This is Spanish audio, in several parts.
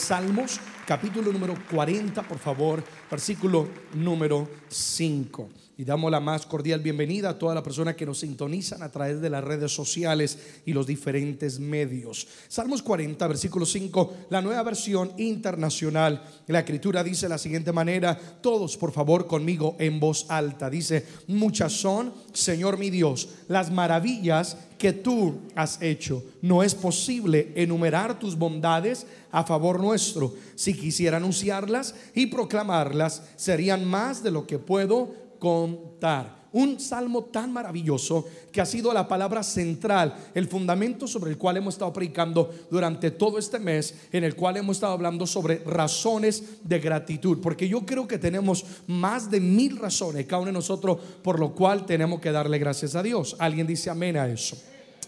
Salmos, capítulo número 40, por favor, versículo número 5. Y damos la más cordial bienvenida a toda la persona que nos sintonizan a través de las redes sociales y los diferentes medios. Salmos 40, versículo 5, la nueva versión internacional. La escritura dice de la siguiente manera, todos por favor conmigo en voz alta. Dice, muchas son, Señor mi Dios, las maravillas que tú has hecho. No es posible enumerar tus bondades a favor nuestro. Si quisiera anunciarlas y proclamarlas, serían más de lo que puedo contar. Un salmo tan maravilloso que ha sido la palabra central, el fundamento sobre el cual hemos estado predicando durante todo este mes, en el cual hemos estado hablando sobre razones de gratitud, porque yo creo que tenemos más de mil razones, cada uno de nosotros, por lo cual tenemos que darle gracias a Dios. Alguien dice amén a eso.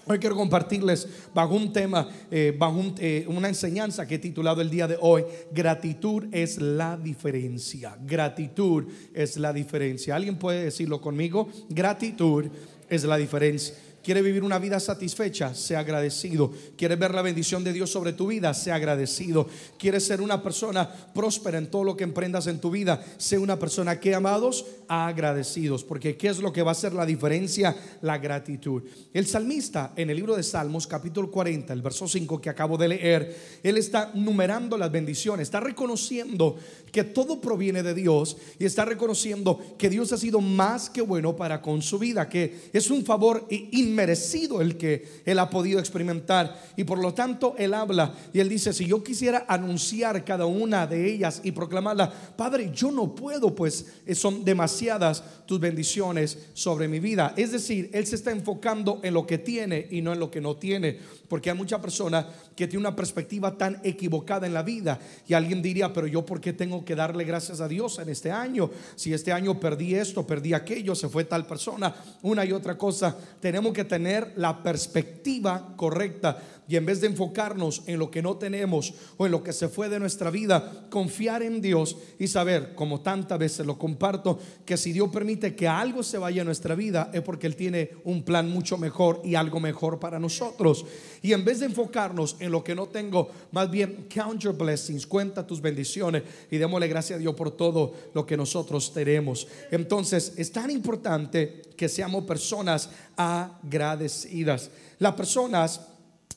Hoy quiero compartirles bajo un tema, eh, bajo eh, una enseñanza que he titulado el día de hoy, gratitud es la diferencia. Gratitud es la diferencia. ¿Alguien puede decirlo conmigo? Gratitud es la diferencia. Quiere vivir una vida satisfecha, sea agradecido. Quiere ver la bendición de Dios sobre tu vida, sea agradecido. Quiere ser una persona próspera en todo lo que emprendas en tu vida, sea una persona que amados, agradecidos. Porque ¿qué es lo que va a hacer la diferencia? La gratitud. El salmista en el libro de Salmos, capítulo 40, el verso 5 que acabo de leer, él está numerando las bendiciones, está reconociendo que todo proviene de Dios y está reconociendo que Dios ha sido más que bueno para con su vida, que es un favor inmerecido el que él ha podido experimentar y por lo tanto él habla y él dice, si yo quisiera anunciar cada una de ellas y proclamarla, Padre, yo no puedo, pues eh, son demasiadas tus bendiciones sobre mi vida. Es decir, él se está enfocando en lo que tiene y no en lo que no tiene, porque hay mucha persona que tiene una perspectiva tan equivocada en la vida y alguien diría, pero yo por qué tengo que darle gracias a Dios en este año. Si este año perdí esto, perdí aquello, se fue tal persona, una y otra cosa. Tenemos que tener la perspectiva correcta y en vez de enfocarnos en lo que no tenemos o en lo que se fue de nuestra vida, confiar en Dios y saber, como tantas veces lo comparto, que si Dios permite que algo se vaya a nuestra vida es porque Él tiene un plan mucho mejor y algo mejor para nosotros. Y en vez de enfocarnos en lo que no tengo, más bien count your blessings, cuenta tus bendiciones y démosle gracias a Dios por todo lo que nosotros tenemos. Entonces, es tan importante que seamos personas agradecidas. Las personas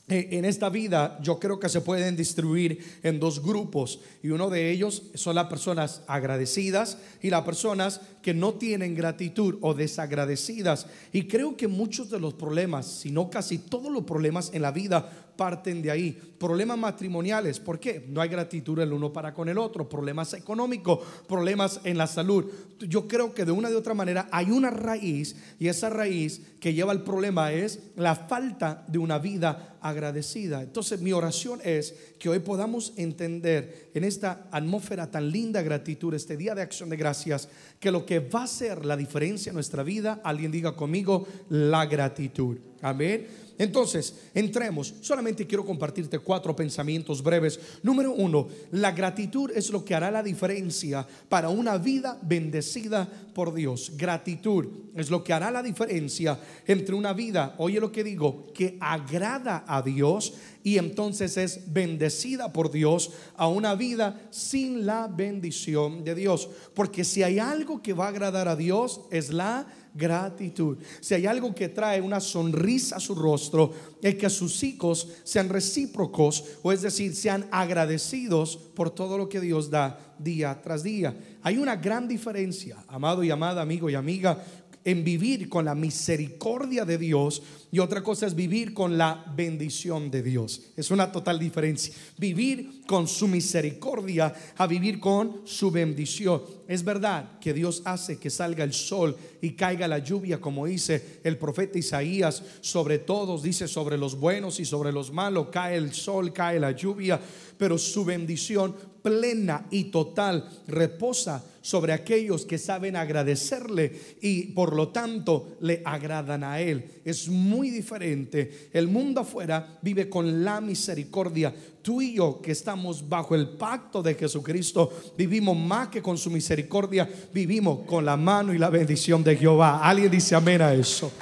en esta vida yo creo que se pueden distribuir en dos grupos y uno de ellos son las personas agradecidas y las personas que no tienen gratitud o desagradecidas. Y creo que muchos de los problemas, si no casi todos los problemas en la vida parten de ahí. Problemas matrimoniales, ¿por qué? No hay gratitud el uno para con el otro. Problemas económicos, problemas en la salud. Yo creo que de una de otra manera hay una raíz y esa raíz que lleva al problema es la falta de una vida agradecida. Entonces mi oración es que hoy podamos entender en esta atmósfera tan linda gratitud, este día de acción de gracias, que lo que va a ser la diferencia en nuestra vida, alguien diga conmigo, la gratitud. Amén. Entonces, entremos. Solamente quiero compartirte cuatro pensamientos breves. Número uno, la gratitud es lo que hará la diferencia para una vida bendecida por Dios. Gratitud es lo que hará la diferencia entre una vida, oye lo que digo, que agrada a Dios y entonces es bendecida por Dios a una vida sin la bendición de Dios. Porque si hay algo que va a agradar a Dios es la gratitud. Si hay algo que trae una sonrisa a su rostro, es que sus hijos sean recíprocos, o es decir, sean agradecidos por todo lo que Dios da día tras día. Hay una gran diferencia, amado y amada, amigo y amiga, en vivir con la misericordia de Dios y otra cosa es vivir con la bendición de Dios. Es una total diferencia. Vivir con su misericordia a vivir con su bendición. Es verdad que Dios hace que salga el sol y caiga la lluvia, como dice el profeta Isaías, sobre todos, dice sobre los buenos y sobre los malos, cae el sol, cae la lluvia, pero su bendición plena y total reposa sobre aquellos que saben agradecerle y por lo tanto le agradan a Él. Es muy diferente. El mundo afuera vive con la misericordia. Tú y yo que estamos bajo el pacto de Jesucristo, vivimos más que con su misericordia, vivimos con la mano y la bendición de Jehová. Alguien dice amén a eso.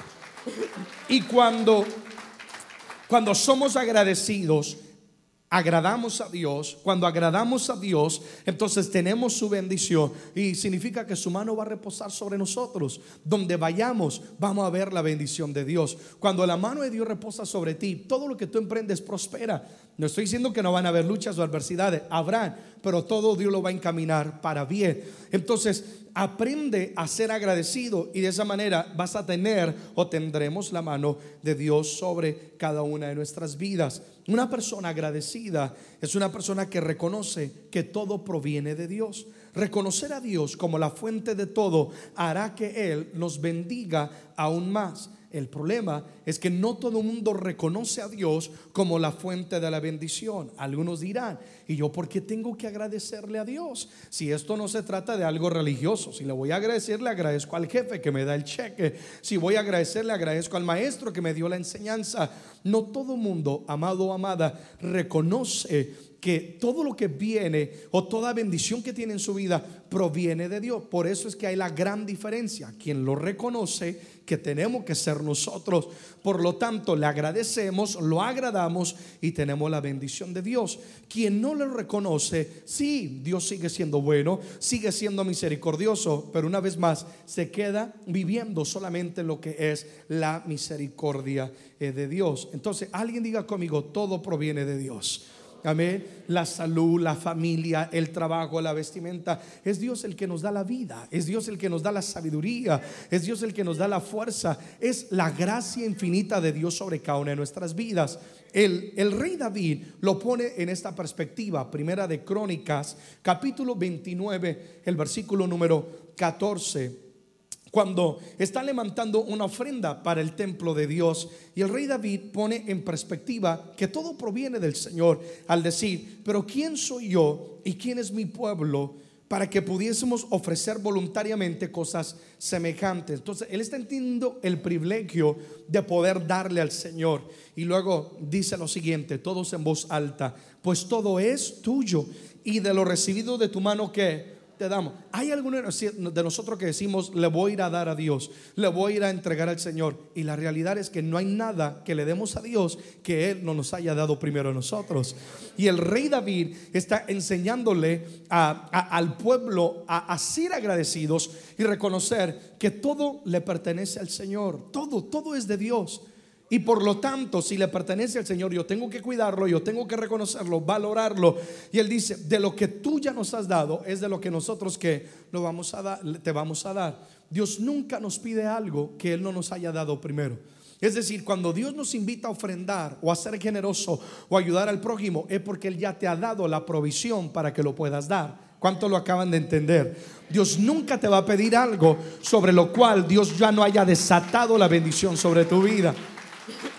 Y cuando, cuando somos agradecidos, agradamos a Dios, cuando agradamos a Dios, entonces tenemos su bendición y significa que su mano va a reposar sobre nosotros. Donde vayamos, vamos a ver la bendición de Dios. Cuando la mano de Dios reposa sobre ti, todo lo que tú emprendes prospera. No estoy diciendo que no van a haber luchas o adversidades, habrán, pero todo Dios lo va a encaminar para bien. Entonces, aprende a ser agradecido y de esa manera vas a tener o tendremos la mano de Dios sobre cada una de nuestras vidas. Una persona agradecida es una persona que reconoce que todo proviene de Dios. Reconocer a Dios como la fuente de todo hará que Él nos bendiga aún más. El problema es que no todo el mundo reconoce a Dios como la fuente de la bendición. Algunos dirán, ¿y yo por qué tengo que agradecerle a Dios? Si esto no se trata de algo religioso, si le voy a agradecer, le agradezco al jefe que me da el cheque. Si voy a agradecer, le agradezco al maestro que me dio la enseñanza. No todo mundo, amado o amada, reconoce que todo lo que viene o toda bendición que tiene en su vida proviene de Dios. Por eso es que hay la gran diferencia. Quien lo reconoce, que tenemos que ser nosotros. Por lo tanto, le agradecemos, lo agradamos y tenemos la bendición de Dios. Quien no lo reconoce, sí, Dios sigue siendo bueno, sigue siendo misericordioso, pero una vez más se queda viviendo solamente lo que es la misericordia eh, de Dios. Entonces, alguien diga conmigo, todo proviene de Dios. Amén. La salud, la familia, el trabajo, la vestimenta. Es Dios el que nos da la vida. Es Dios el que nos da la sabiduría. Es Dios el que nos da la fuerza. Es la gracia infinita de Dios sobre cada una de nuestras vidas. El, el rey David lo pone en esta perspectiva. Primera de Crónicas, capítulo 29, el versículo número 14 cuando está levantando una ofrenda para el templo de Dios. Y el rey David pone en perspectiva que todo proviene del Señor al decir, pero ¿quién soy yo y quién es mi pueblo? para que pudiésemos ofrecer voluntariamente cosas semejantes. Entonces, él está entendiendo el privilegio de poder darle al Señor. Y luego dice lo siguiente, todos en voz alta, pues todo es tuyo y de lo recibido de tu mano que te damos. Hay algunos de nosotros que decimos, le voy a ir a dar a Dios, le voy a ir a entregar al Señor. Y la realidad es que no hay nada que le demos a Dios que Él no nos haya dado primero a nosotros. Y el rey David está enseñándole al pueblo a, a ser agradecidos y reconocer que todo le pertenece al Señor. Todo, todo es de Dios. Y por lo tanto, si le pertenece al Señor, yo tengo que cuidarlo, yo tengo que reconocerlo, valorarlo. Y Él dice, de lo que tú ya nos has dado, es de lo que nosotros que lo vamos a dar, te vamos a dar. Dios nunca nos pide algo que Él no nos haya dado primero. Es decir, cuando Dios nos invita a ofrendar o a ser generoso o ayudar al prójimo, es porque Él ya te ha dado la provisión para que lo puedas dar. ¿Cuánto lo acaban de entender? Dios nunca te va a pedir algo sobre lo cual Dios ya no haya desatado la bendición sobre tu vida. Yeah.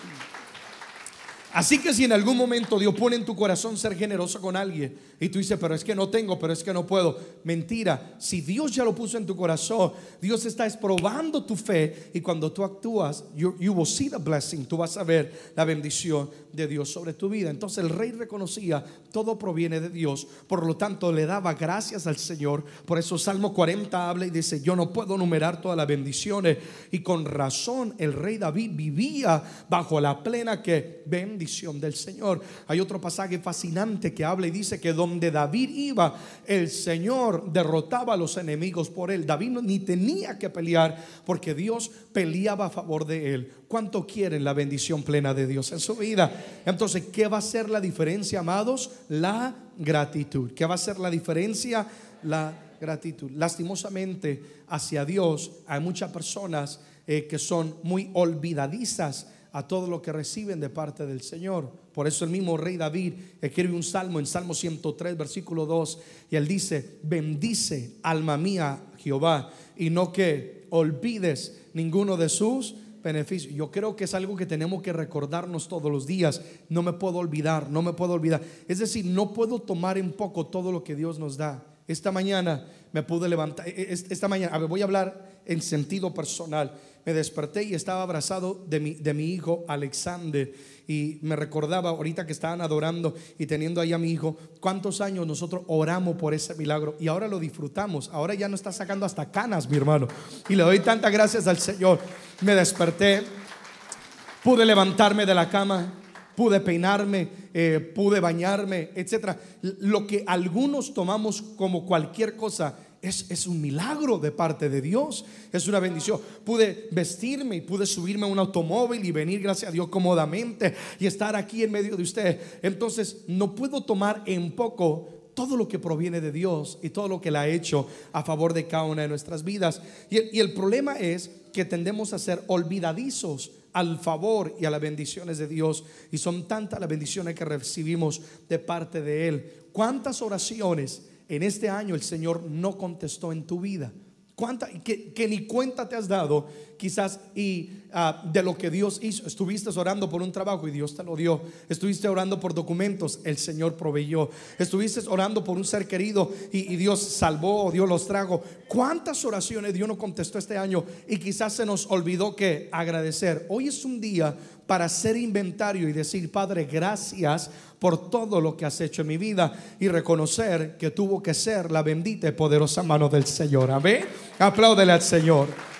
Así que si en algún momento Dios pone en tu corazón ser generoso con alguien y tú dices, pero es que no tengo, pero es que no puedo, mentira, si Dios ya lo puso en tu corazón, Dios está probando tu fe y cuando tú actúas, you, will see the blessing, tú vas a ver la bendición de Dios sobre tu vida. Entonces el rey reconocía, todo proviene de Dios, por lo tanto le daba gracias al Señor. Por eso Salmo 40 habla y dice, yo no puedo numerar todas las bendiciones. Y con razón el rey David vivía bajo la plena que bendición del Señor. Hay otro pasaje fascinante que habla y dice que donde David iba, el Señor derrotaba a los enemigos por él. David ni tenía que pelear porque Dios peleaba a favor de él. ¿Cuánto quieren la bendición plena de Dios en su vida? Entonces, ¿qué va a ser la diferencia, amados? La gratitud. ¿Qué va a ser la diferencia? La gratitud. Lastimosamente, hacia Dios hay muchas personas eh, que son muy olvidadizas a todo lo que reciben de parte del Señor. Por eso el mismo rey David escribe un salmo en Salmo 103, versículo 2, y él dice, bendice alma mía Jehová, y no que olvides ninguno de sus beneficio. Yo creo que es algo que tenemos que recordarnos todos los días. No me puedo olvidar, no me puedo olvidar. Es decir, no puedo tomar en poco todo lo que Dios nos da. Esta mañana me pude levantar, e, e, esta mañana, voy a hablar en sentido personal. Me desperté y estaba abrazado de mi, de mi hijo Alexander y me recordaba ahorita que estaban adorando y teniendo ahí a mi hijo, cuántos años nosotros oramos por ese milagro y ahora lo disfrutamos. Ahora ya no está sacando hasta canas, mi hermano. Y le doy tantas gracias al Señor. Me desperté, pude levantarme de la cama pude peinarme, eh, pude bañarme, etc. Lo que algunos tomamos como cualquier cosa es, es, un milagro de parte de Dios, es una bendición. Pude vestirme y pude subirme a un automóvil y venir, gracias a Dios, cómodamente y estar aquí en medio de usted. Entonces, no puedo tomar en poco todo lo que proviene de Dios y todo lo que Él ha hecho a favor de cada una de nuestras vidas. Y el, problema es que tendemos a ser olvidadizos al favor y a las bendiciones de Dios. Y son tantas las bendiciones que recibimos de parte de Él. ¿Cuántas oraciones en este año el Señor no contestó en tu vida? ¿Cuánta, que, que ni cuenta te has dado quizás y ah, de lo que Dios hizo. Estuviste orando por un trabajo y Dios te lo dio. Estuviste orando por documentos, el Señor proveyó. Estuviste orando por un ser querido y, y Dios salvó, Dios los trajo. ¿Cuántas oraciones Dios no contestó este año y quizás se nos olvidó que agradecer? Hoy es un día para hacer inventario y decir, Padre, gracias por todo lo que has hecho en mi vida y reconocer que tuvo que ser la bendita y poderosa mano del Señor. Amén. Apláudele al Señor.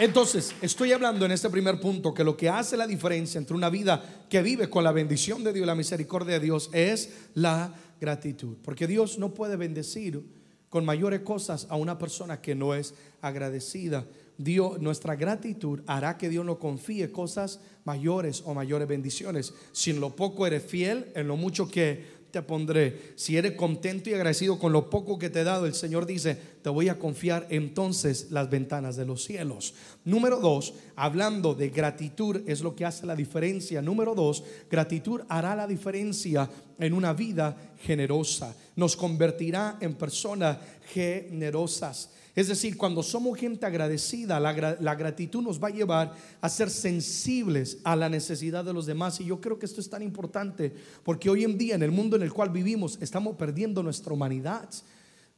Entonces, estoy hablando en este primer punto que lo que hace la diferencia entre una vida que vive con la bendición de Dios y la misericordia de Dios es la gratitud. Porque Dios no puede bendecir con mayores cosas a una persona que no es agradecida. Dios, nuestra gratitud hará que Dios nos confíe cosas mayores o mayores bendiciones. Si en lo poco eres fiel, en lo mucho que te pondré. Si eres contento y agradecido con lo poco que te he dado, el Señor dice, te voy a confiar entonces las ventanas de los cielos. Número dos, hablando de gratitud, es lo que hace la diferencia. Número dos, gratitud hará la diferencia en una vida generosa. Nos convertirá en personas generosas. Es decir, cuando somos gente agradecida, la, gratitud nos va a llevar a ser sensibles a la necesidad de los demás. Y yo creo que esto es tan importante porque hoy en día, en el mundo en el cual vivimos, estamos perdiendo nuestra humanidad.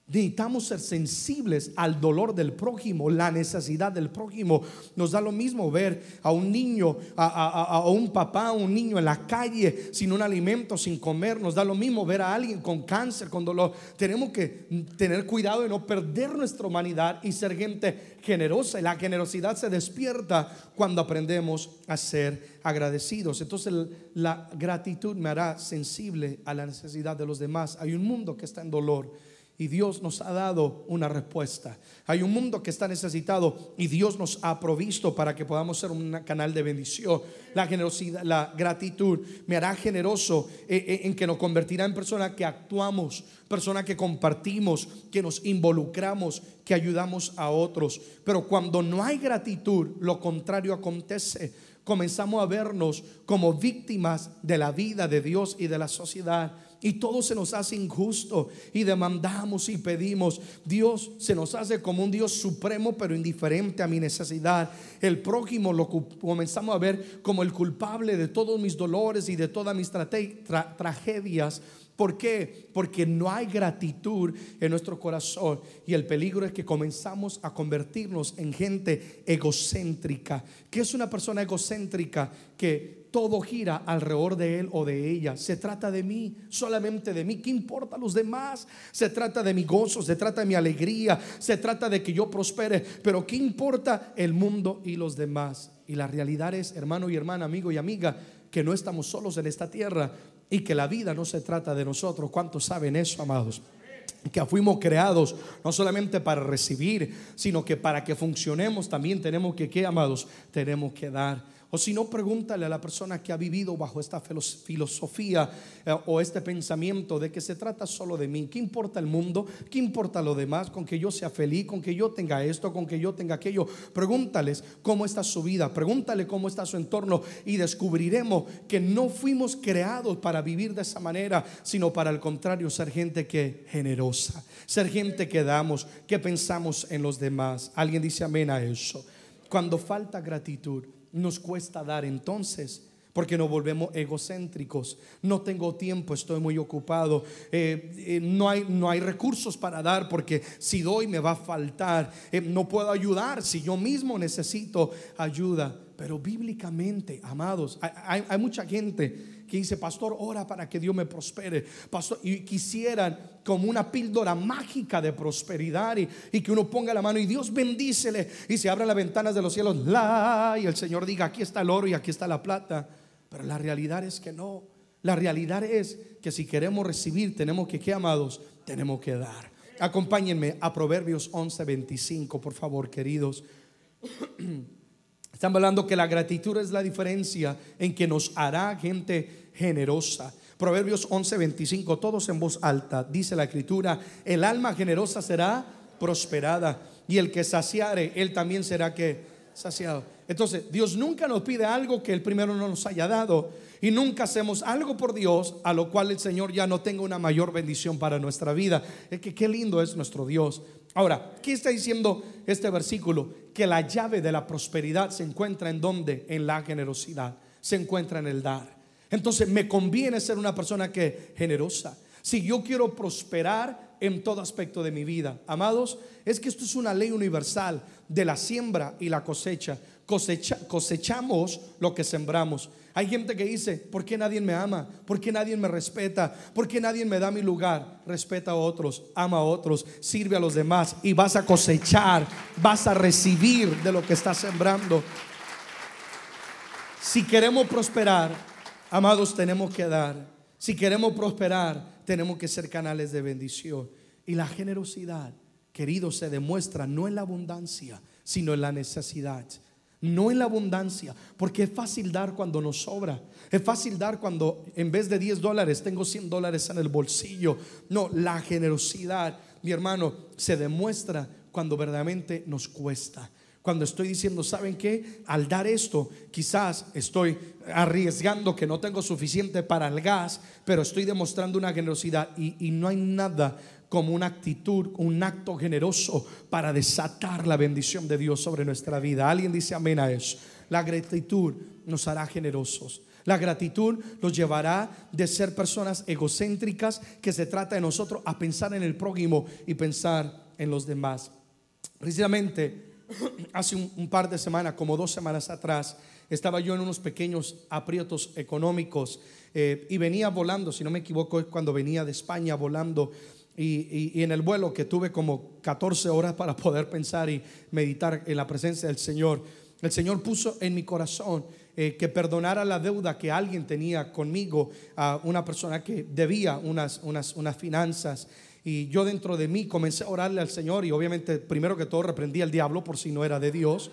Necesitamos ser sensibles al dolor del prójimo, la necesidad del prójimo. Nos da lo mismo ver a un niño, a, un papá, a un niño en la calle sin un alimento, sin comer. Nos da lo mismo ver a alguien con cáncer, con dolor. Tenemos que tener cuidado de no perder nuestra humanidad y ser gente generosa. Y la generosidad se despierta cuando aprendemos a ser agradecidos. Entonces la gratitud me hará sensible a la necesidad de los demás. Hay un mundo que está en dolor y Dios nos ha dado una respuesta. Hay un mundo que está necesitado y Dios nos ha provisto para que podamos ser un canal de bendición. La generosidad, la gratitud me hará generoso eh, eh, en que nos convertirá en personas que actuamos, personas que compartimos, que nos involucramos, que ayudamos a otros. Pero cuando no hay gratitud, lo contrario acontece. Comenzamos a vernos como víctimas de la vida de Dios y de la sociedad y todo se nos hace injusto y demandamos y pedimos. Dios se nos hace como un Dios supremo pero indiferente a mi necesidad. El prójimo lo comenzamos a ver como el culpable de todos mis dolores y de todas mis tragedias. ¿Por qué? Porque no hay gratitud en nuestro corazón y el peligro es que comenzamos a convertirnos en gente egocéntrica. ¿Qué es una persona egocéntrica? Que todo gira alrededor de él o de ella. Se trata de mí, solamente de mí. ¿Qué importa a los demás? Se trata de mi gozo, se trata de mi alegría, se trata de que yo prospere. Pero ¿qué importa el mundo y los demás? Y la realidad es, hermano y hermana, amigo y amiga, que no estamos solos en esta tierra y que la vida no se trata de nosotros. ¿Cuántos saben eso, amados? que fuimos creados no solamente para recibir, sino que para que funcionemos también tenemos que, ¿qué, amados? Tenemos que dar. O si no, pregúntale a la persona que ha vivido bajo esta filosofía eh, o este pensamiento de que se trata solo de mí. ¿Qué importa el mundo? ¿Qué importa lo demás? Con que yo sea feliz, con que yo tenga esto, con que yo tenga aquello. Pregúntales cómo está su vida, pregúntale cómo está su entorno y descubriremos que no fuimos creados para vivir de esa manera, sino para el contrario, ser gente que generosa, ser gente que damos, que pensamos en los demás. Alguien dice amén a eso. Cuando falta gratitud, nos cuesta dar entonces porque nos volvemos egocéntricos. No tengo tiempo, estoy muy ocupado. Eh, eh, no, hay, no hay recursos para dar porque si doy me va a faltar. Eh, no puedo ayudar si yo mismo necesito ayuda. Pero bíblicamente, amados, hay, hay mucha gente que dice, pastor, ora para que Dios me prospere. Pastor, y quisieran como una píldora mágica de prosperidad y, y que uno ponga la mano y Dios bendícele y se abran las ventanas de los cielos, la, y el Señor diga, aquí está el oro y aquí está la plata. Pero la realidad es que no. La realidad es que si queremos recibir, tenemos que, ¿qué amados? Tenemos que dar. Acompáñenme a Proverbios 11:25, por favor, queridos. Estamos hablando que la gratitud es la diferencia en que nos hará gente generosa. Proverbios 11:25, todos en voz alta, dice la escritura, el alma generosa será prosperada y el que saciare, él también será que saciado. Entonces, Dios nunca nos pide algo que el primero no nos haya dado y nunca hacemos algo por Dios a lo cual el Señor ya no tenga una mayor bendición para nuestra vida. Es que qué lindo es nuestro Dios. Ahora, ¿qué está diciendo este versículo? Que la llave de la prosperidad se encuentra en donde? En la generosidad. Se encuentra en el dar. Entonces, me conviene ser una persona que generosa. Si yo quiero prosperar en todo aspecto de mi vida, amados, es que esto es una ley universal de la siembra y la cosecha. Cosechamos lo que sembramos. Hay gente que dice, ¿por qué nadie me ama? ¿Por qué nadie me respeta? ¿Por qué nadie me da mi lugar? Respeta a otros, ama a otros, sirve a los demás y vas a cosechar, vas a recibir de lo que estás sembrando. Si queremos prosperar, amados, tenemos que dar. Si queremos prosperar, tenemos que ser canales de bendición. Y la generosidad, queridos, se demuestra no en la abundancia, sino en la necesidad no en la abundancia, porque es fácil dar cuando nos sobra. Es fácil dar cuando en vez de 10 dólares tengo 100 dólares en el bolsillo. No, la generosidad, mi hermano, se demuestra cuando verdaderamente nos cuesta. Cuando estoy diciendo, ¿saben qué? Al dar esto, quizás estoy arriesgando que no tengo suficiente para el gas, pero estoy demostrando una generosidad y, y no hay nada como una actitud, un acto generoso para desatar la bendición de Dios sobre nuestra vida. Alguien dice amén a eso. La gratitud nos hará generosos. La gratitud nos llevará de ser personas egocéntricas que se trata de nosotros a pensar en el prójimo y pensar en los demás. Precisamente hace un, par de semanas, como dos semanas atrás, estaba yo en unos pequeños aprietos económicos eh, y venía volando, si no me equivoco, es cuando venía de España volando y, en el vuelo que tuve como 14 horas para poder pensar y meditar en la presencia del Señor, el Señor puso en mi corazón eh, que perdonara la deuda que alguien tenía conmigo a una persona que debía unas, unas, unas finanzas. Y yo dentro de mí comencé a orarle al Señor y obviamente primero que todo reprendí al diablo por si no era de Dios.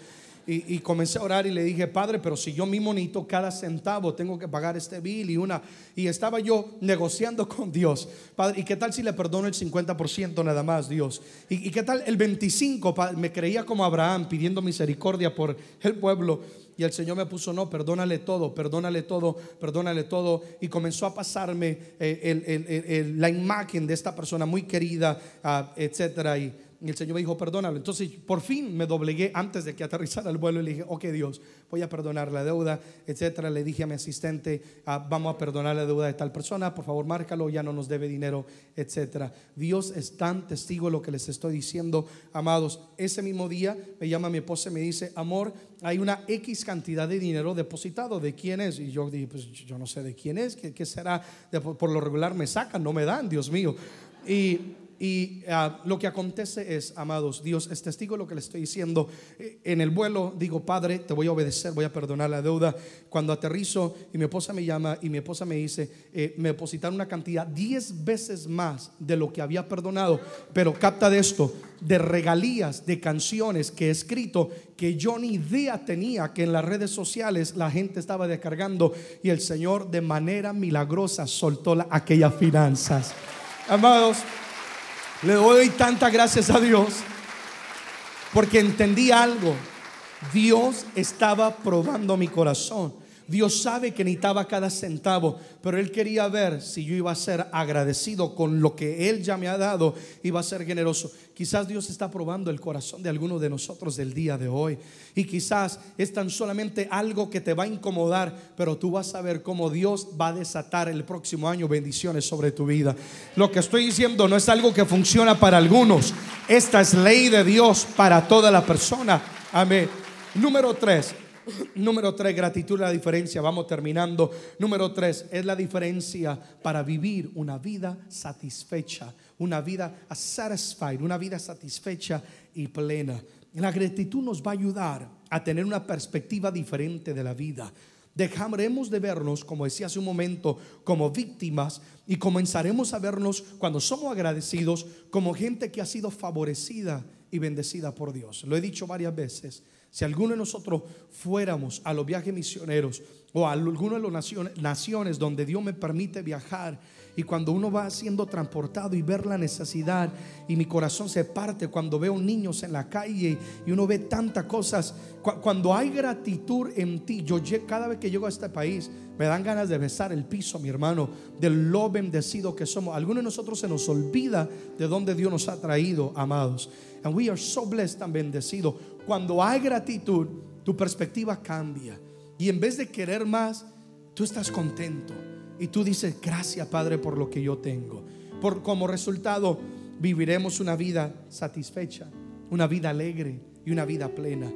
Y, comencé a orar y le dije, Padre, pero si yo mi monito cada centavo tengo que pagar este bill y una... Y estaba yo negociando con Dios, Padre, ¿y qué tal si le perdono el 50% nada más, Dios? ¿Y, ¿Y, qué tal el 25%? Me creía como Abraham pidiendo misericordia por el pueblo. Y el Señor me puso, no, perdónale todo, perdónale todo, perdónale todo. Y comenzó a pasarme eh, la imagen de esta persona muy querida, ah, etcétera. Y el Señor me dijo, perdónalo. Entonces, por fin me doblegué antes de que aterrizara el vuelo y le dije, ok Dios, voy a perdonar la deuda, etcétera. Le dije a mi asistente, ah, vamos a perdonar la deuda de tal persona, por favor, márcalo, ya no nos debe dinero, etcétera. Dios es tan testigo de lo que les estoy diciendo, amados. Ese mismo día me llama mi esposa y me dice, amor, hay una X cantidad de dinero depositado. ¿De quién es? Y yo dije, pues yo no sé de quién es, ¿qué, qué será? Por lo regular me sacan, no me dan, Dios mío. Y y ah, lo que acontece es, amados, Dios es testigo de lo que le estoy diciendo. Eh, en el vuelo digo, Padre, te voy a obedecer, voy a perdonar la deuda. Cuando aterrizo y mi esposa me llama y mi esposa me dice, eh, me depositaron una cantidad 10 veces más de lo que había perdonado. Pero capta de esto, de regalías, de canciones que he escrito que yo ni idea tenía que en las redes sociales la gente estaba descargando y el Señor de manera milagrosa soltó aquellas finanzas. Amados, le doy tantas gracias a Dios porque entendí algo. Dios estaba probando mi corazón. Dios sabe que necesitaba cada centavo, pero Él quería ver si yo iba a ser agradecido con lo que Él ya me ha dado, iba a ser generoso. Quizás Dios está probando el corazón de alguno de nosotros del día de hoy. Y quizás es tan solamente algo que te va a incomodar, pero tú vas a ver cómo Dios va a desatar el próximo año bendiciones sobre tu vida. Lo que estoy diciendo no es algo que funciona para algunos. Esta es ley de Dios para toda la persona. Amén. Número tres. Número tres, gratitud es la diferencia. Vamos terminando. Número tres, es la diferencia para vivir una vida satisfecha, una vida satisfied, una vida satisfecha y plena. La gratitud nos va a ayudar a tener una perspectiva diferente de la vida. Dejaremos de vernos, como decía hace un momento, como víctimas y comenzaremos a vernos cuando somos agradecidos como gente que ha sido favorecida y bendecida por Dios. Lo he dicho varias veces. Si alguno de nosotros fuéramos a los viajes misioneros o a alguna de las naciones, donde Dios me permite viajar y cuando uno va siendo transportado y ver la necesidad y mi corazón se parte cuando veo niños en la calle y uno ve tantas cosas, cuando hay gratitud en ti, yo cada vez que llego a este país me dan ganas de besar el piso, mi hermano, del lo bendecido que somos. Algunos de nosotros se nos olvida de dónde Dios nos ha traído, amados. And we are so blessed and bendecidos. Cuando hay gratitud, tu perspectiva cambia. Y en vez de querer más, tú estás contento. Y tú dices, gracias Padre por lo que yo tengo. Por como resultado, viviremos una vida satisfecha, una vida alegre y una vida plena.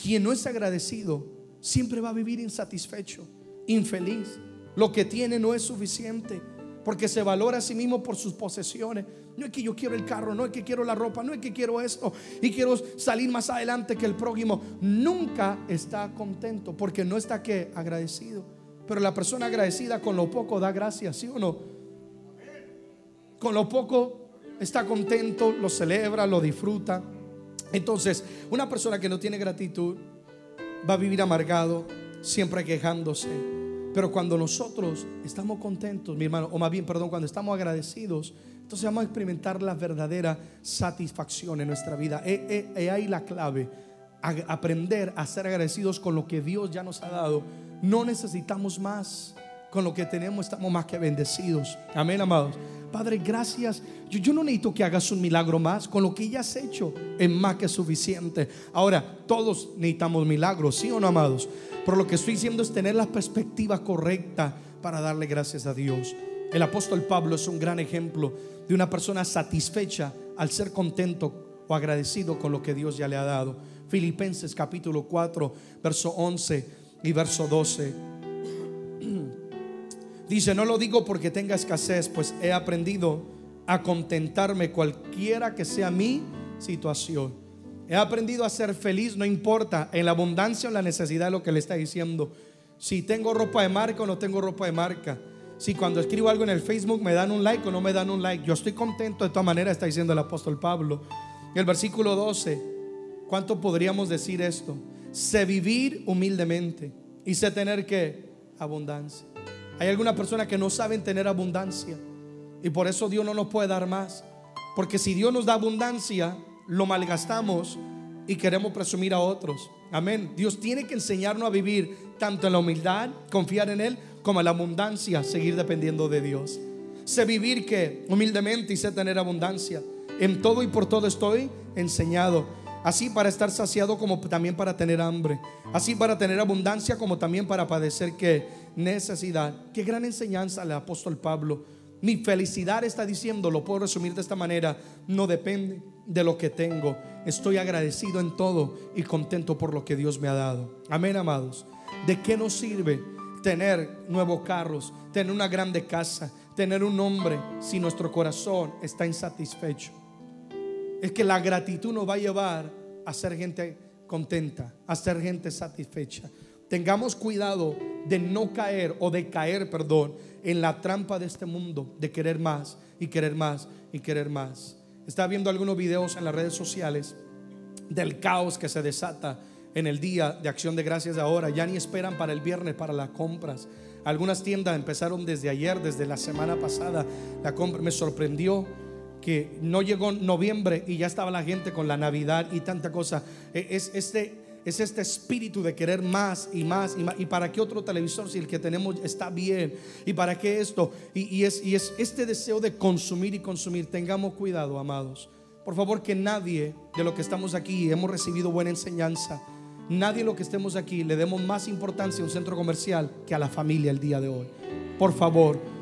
Quien no es agradecido siempre va a vivir insatisfecho, infeliz. Lo que tiene no es suficiente porque se valora a sí mismo por sus posesiones. No es que yo quiero el carro, no es que quiero la ropa, no es que quiero esto y quiero salir más adelante que el prójimo. Nunca está contento porque no está que agradecido. Pero la persona agradecida con lo poco da gracias, ¿sí o no? Con lo poco está contento, lo celebra, lo disfruta. Entonces, una persona que no tiene gratitud va a vivir amargado, siempre quejándose. Pero cuando nosotros estamos contentos, mi hermano, o más bien, perdón, cuando estamos agradecidos, entonces vamos a experimentar la verdadera satisfacción en nuestra vida. Es ahí la clave, aprender a ser agradecidos con lo que Dios ya nos ha dado no necesitamos más. Con lo que tenemos estamos más que bendecidos. Amén, amados. Padre, gracias. Yo, no necesito que hagas un milagro más. Con lo que ya has hecho es más que suficiente. Ahora, todos necesitamos milagros, ¿sí o no, amados? Pero lo que estoy diciendo es tener la perspectiva correcta para darle gracias a Dios. El apóstol Pablo es un gran ejemplo de una persona satisfecha al ser contento o agradecido con lo que Dios ya le ha dado. Filipenses capítulo 4, verso 11 y verso 12. Dice, no lo digo porque tenga escasez, pues he aprendido a contentarme cualquiera que sea mi situación. He aprendido a ser feliz, no importa en la abundancia o en la necesidad de lo que le está diciendo. Si tengo ropa de marca o no tengo ropa de marca. Si cuando escribo algo en el Facebook me dan un like o no me dan un like. Yo estoy contento de todas maneras, está diciendo el apóstol Pablo. el versículo 12, ¿cuánto podríamos decir esto? Sé vivir humildemente y sé tener que abundancia. Hay alguna persona que no saben tener abundancia y por eso Dios no nos puede dar más. Porque si Dios nos da abundancia, lo malgastamos y queremos presumir a otros. Amén. Dios tiene que enseñarnos a vivir tanto en la humildad, confiar en Él, como en la abundancia, seguir dependiendo de Dios. Sé vivir que humildemente y sé tener abundancia. En todo y por todo estoy enseñado Así para estar saciado como también para tener hambre. Así para tener abundancia como también para padecer que necesidad. Qué gran enseñanza el apóstol Pablo. Mi felicidad está diciendo, lo puedo resumir de esta manera, no depende de lo que tengo. Estoy agradecido en todo y contento por lo que Dios me ha dado. Amén, amados. ¿De qué nos sirve tener nuevos carros, tener una grande casa, tener un hombre si nuestro corazón está insatisfecho? Es que la gratitud nos va a llevar a ser gente contenta, a ser gente satisfecha. Tengamos cuidado de no caer o de caer, perdón, en la trampa de este mundo, de querer más y querer más y querer más. Estaba viendo algunos videos en las redes sociales del caos que se desata en el día de acción de gracias de ahora. Ya ni esperan para el viernes para las compras. Algunas tiendas empezaron desde ayer, desde la semana pasada. La compra me sorprendió que no llegó noviembre y ya estaba la gente con la Navidad y tanta cosa. E, es este, es este espíritu de querer más y más y más. ¿Y para qué otro televisor si el que tenemos está bien? ¿Y para qué esto? Y, es, y es este deseo de consumir y consumir. Tengamos cuidado, amados. Por favor, que nadie de lo que estamos aquí hemos recibido buena enseñanza. Nadie de lo que estemos aquí le demos más importancia a un centro comercial que a la familia el día de hoy. Por favor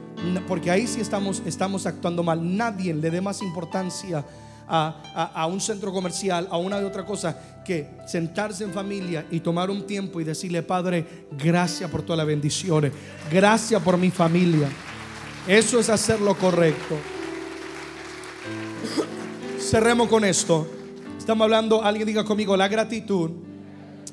porque ahí sí estamos, estamos actuando mal. Nadie le dé más importancia a, un centro comercial, a una de otra cosa, que sentarse en familia y tomar un tiempo y decirle, Padre, gracias por todas las bendiciones, gracias por mi familia. Eso es hacer lo correcto. Cerremos con esto. Estamos hablando, alguien diga conmigo, la gratitud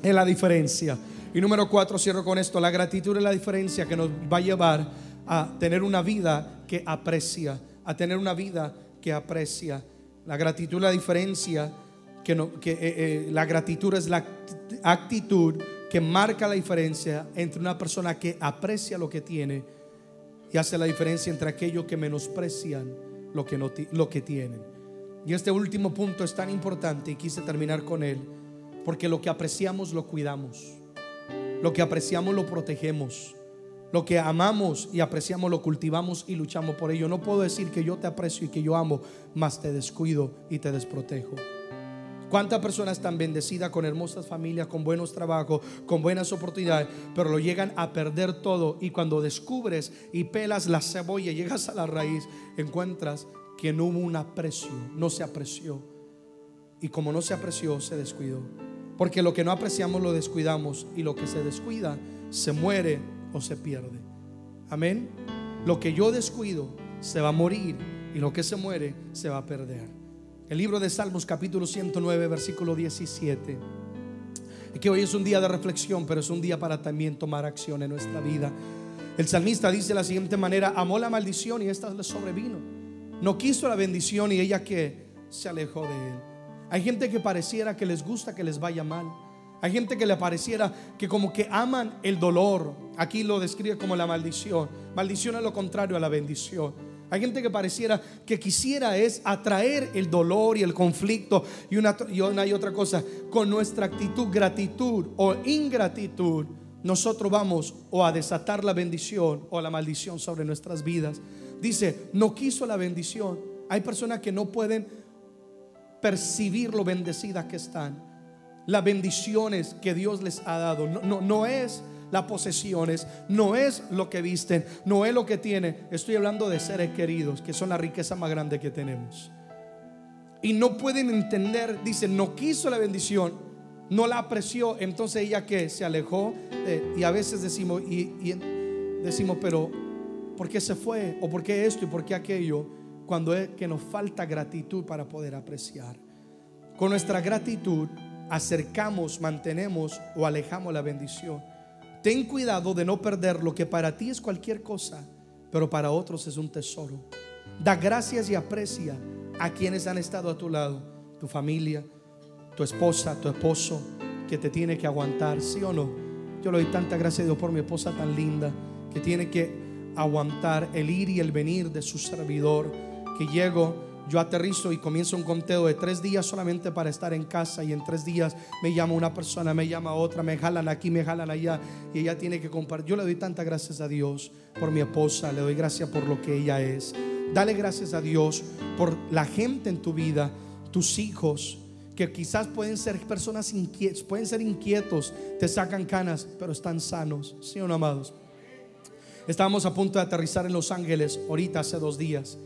es la diferencia. Y número cuatro, cierro con esto, la gratitud es la diferencia que nos va a llevar a tener una vida que aprecia, a tener una vida que aprecia. La gratitud la diferencia, que, no, que eh, eh, la gratitud es la actitud que marca la diferencia entre una persona que aprecia lo que tiene y hace la diferencia entre aquellos que menosprecian lo que, no, lo que tienen. Y este último punto es tan importante y quise terminar con él, porque lo que apreciamos lo cuidamos, lo que apreciamos lo protegemos. Lo que amamos y apreciamos lo cultivamos y luchamos por ello. No puedo decir que yo te aprecio y que yo amo, más te descuido y te desprotejo. ¿Cuántas personas están bendecidas con hermosas familias, con buenos trabajos, con buenas oportunidades, pero lo llegan a perder todo y cuando descubres y pelas la cebolla, llegas a la raíz, encuentras que no hubo un aprecio, no se apreció. Y como no se apreció, se descuidó. Porque lo que no apreciamos lo descuidamos y lo que se descuida se muere o se pierde. Amén. Lo que yo descuido se va a morir y lo que se muere se va a perder. El libro de Salmos capítulo 109 versículo 17. Y que hoy es un día de reflexión, pero es un día para también tomar acción en nuestra vida. El salmista dice de la siguiente manera, amó la maldición y esta le sobrevino. No quiso la bendición y ella que se alejó de él. Hay gente que pareciera que les gusta que les vaya mal. Hay gente que le pareciera que como que aman el dolor. Aquí lo describe como la maldición. Maldición es lo contrario a la bendición. Hay gente que pareciera que quisiera es atraer el dolor y el conflicto y una, y una y otra cosa. Con nuestra actitud, gratitud o ingratitud, nosotros vamos o a desatar la bendición o la maldición sobre nuestras vidas. Dice, no quiso la bendición. Hay personas que no pueden percibir lo bendecidas que están las bendiciones que Dios les ha dado. No, no, no es las posesiones, no es lo que visten, no es lo que tienen. Estoy hablando de seres queridos, que son la riqueza más grande que tenemos. Y no pueden entender, dicen, no quiso la bendición, no la apreció, entonces ella que se alejó. y a veces decimos, y, y decimos, pero ¿por qué se fue? ¿O por qué esto y por qué aquello? Cuando es que nos falta gratitud para poder apreciar. Con nuestra gratitud acercamos, mantenemos o alejamos la bendición. Ten cuidado de no perder lo que para ti es cualquier cosa, pero para otros es un tesoro. Da gracias y aprecia a quienes han estado a tu lado, tu familia, tu esposa, tu esposo, que te tiene que aguantar, sí o no. Yo le doy tanta gracia a Dios por mi esposa tan linda, que tiene que aguantar el ir y el venir de su servidor, que llego yo aterrizo y comienzo un conteo de tres días solamente para estar en casa y en tres días me llama una persona, me llama otra, me jalan aquí, me jalan allá y ella tiene que compartir. Yo le doy tantas gracias a Dios por mi esposa, le doy gracias por lo que ella es. Dale gracias a Dios por la gente en tu vida, tus hijos, que quizás pueden ser personas inquietas, pueden ser inquietos, te sacan canas, pero están sanos, ¿sí o no, amados? Estábamos a punto de aterrizar en Los Ángeles ahorita hace dos días.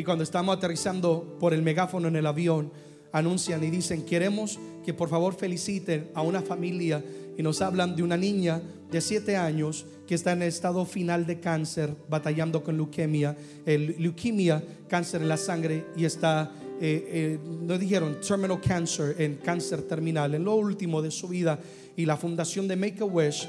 Y cuando estamos aterrizando por el megáfono en el avión, anuncian y dicen, queremos que por favor feliciten a una familia y nos hablan de una niña de 7 años que está en estado final de cáncer, batallando con leucemia, el leucemia, cáncer en la sangre y está, eh, eh, nos dijeron, terminal cancer, en cáncer terminal, en lo último de su vida y la fundación de Make a Wish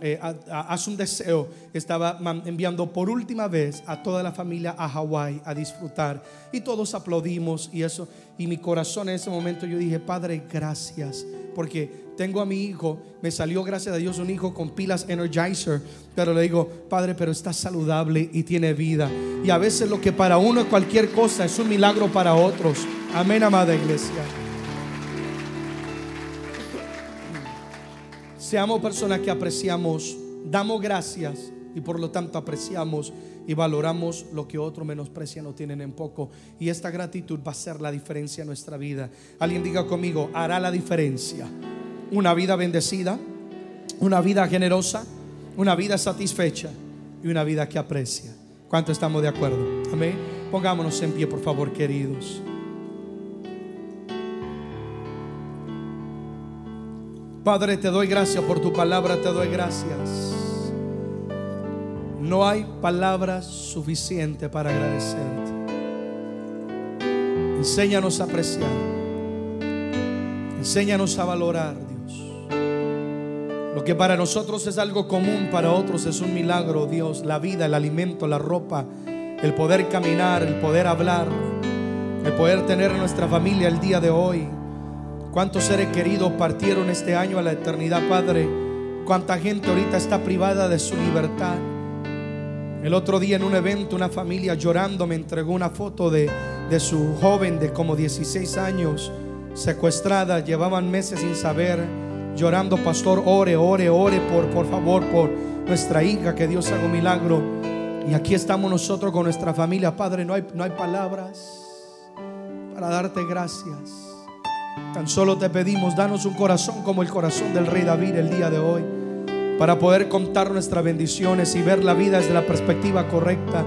eh, hace un deseo, estaba enviando por última vez a toda la familia a Hawái a disfrutar y todos aplaudimos y eso y mi corazón en ese momento yo dije, Padre, gracias, porque tengo a mi hijo, me salió gracias a Dios un hijo con pilas Energizer, pero le digo, Padre, pero está saludable y tiene vida. Y a veces lo que para uno es cualquier cosa es un milagro para otros. Amén, amada iglesia. Seamos personas que apreciamos, damos gracias y por lo tanto apreciamos y valoramos lo que otros menosprecian o tienen en poco. Y esta gratitud va a ser la diferencia en nuestra vida. Alguien diga conmigo, hará la diferencia. Una vida bendecida, una vida generosa, una vida satisfecha y una vida que aprecia. ¿Cuánto estamos de acuerdo? Amén. Pongámonos en pie, por favor, queridos. Padre, te doy gracias por tu palabra, te doy gracias. No hay palabras suficientes para agradecerte. Enséñanos a apreciar. Enséñanos a valorar, Dios. Lo que para nosotros es algo común, para otros es un milagro, Dios. La vida, el alimento, la ropa, el poder caminar, el poder hablar, el poder tener nuestra familia el día de hoy. ¿Cuántos seres queridos partieron este año a la eternidad, Padre? ¿Cuánta gente ahorita está privada de su libertad? El otro día en un evento una familia llorando me entregó una foto de, de su joven de como 16 años secuestrada. Llevaban meses sin saber, llorando, pastor, ore, ore, ore por, por favor, por nuestra hija, que Dios haga un milagro. Y aquí estamos nosotros con nuestra familia. Padre, no hay, no hay palabras para darte gracias. Tan solo te pedimos, danos un corazón como el corazón del rey David el día de hoy, para poder contar nuestras bendiciones y ver la vida desde la perspectiva correcta,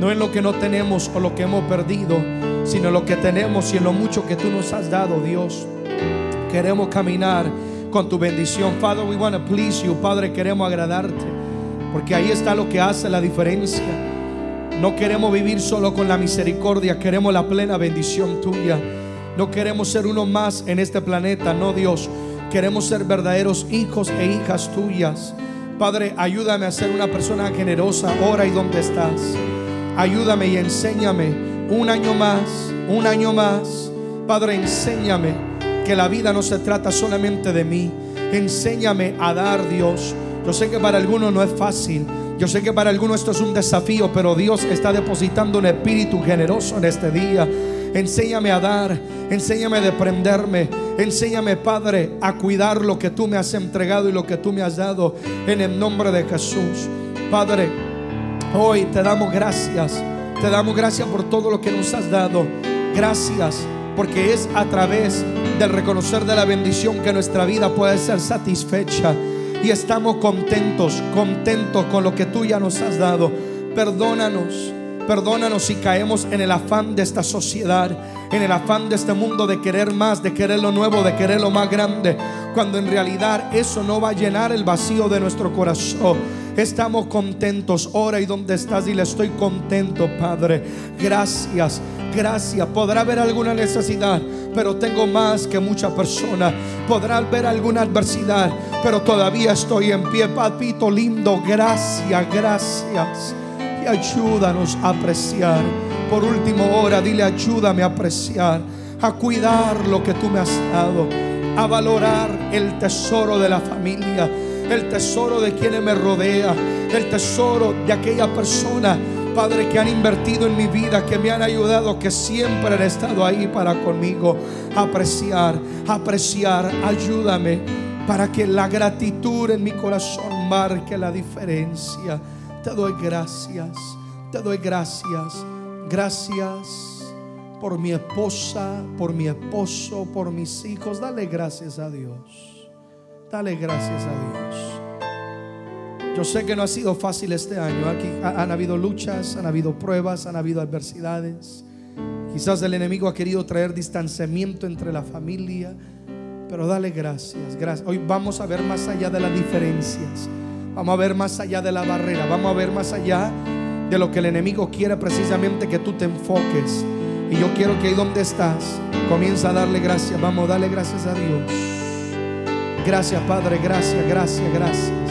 no en lo que no tenemos o lo que hemos perdido, sino en lo que tenemos y en lo mucho que tú nos has dado, Dios. Queremos caminar con tu bendición. Father, we want to please you. Padre, queremos agradarte, porque ahí está lo que hace la diferencia. No queremos vivir solo con la misericordia, queremos la plena bendición tuya. No queremos ser uno más en este planeta, no Dios. Queremos ser verdaderos hijos e hijas tuyas. Padre, ayúdame a ser una persona generosa ahora y donde estás. Ayúdame y enséñame un año más, un año más. Padre, enséñame que la vida no se trata solamente de mí. Enséñame a dar, Dios. Yo sé que para algunos no es fácil. Yo sé que para algunos esto es un desafío, pero Dios está depositando un espíritu generoso en este día. Enséñame a dar, enséñame a deprenderme, enséñame, Padre, a cuidar lo que tú me has entregado y lo que tú me has dado en el nombre de Jesús. Padre, hoy te damos gracias, te damos gracias por todo lo que nos has dado. Gracias porque es a través del reconocer de la bendición que nuestra vida puede ser satisfecha y estamos contentos, contentos con lo que tú ya nos has dado. Perdónanos Perdónanos si caemos en el afán de esta sociedad, en el afán de este mundo de querer más, de querer lo nuevo, de querer lo más grande, cuando en realidad eso no va a llenar el vacío de nuestro corazón. Estamos contentos. Ora y donde estás, y le estoy contento, Padre. Gracias, gracias. Podrá haber alguna necesidad, pero tengo más que mucha persona. Podrá haber alguna adversidad, pero todavía estoy en pie. Papito lindo, gracias, gracias y ayúdanos a apreciar. Por último, hora, dile ayúdame a apreciar, a cuidar lo que tú me has dado, a valorar el tesoro de la familia, el tesoro de quienes me rodea, el tesoro de aquella persona, Padre, que han invertido en mi vida, que me han ayudado, que siempre han estado ahí para conmigo. Apreciar, apreciar, ayúdame para que la gratitud en mi corazón marque la diferencia. Te doy gracias, te doy gracias. Gracias por mi esposa, por mi esposo, por mis hijos. Dale gracias a Dios. Dale gracias a Dios. Yo sé que no ha sido fácil este año. Aquí han habido luchas, han habido pruebas, han habido adversidades. Quizás el enemigo ha querido traer distanciamiento entre la familia, pero dale gracias, gracias. Hoy vamos a ver más allá de las diferencias. Vamos a ver más allá de la barrera. Vamos a ver más allá de lo que el enemigo quiere precisamente que tú te enfoques. Y yo quiero que ahí donde estás, comienza a darle gracias. Vamos a darle gracias a Dios. Gracias, Padre. Gracias, gracias, gracias.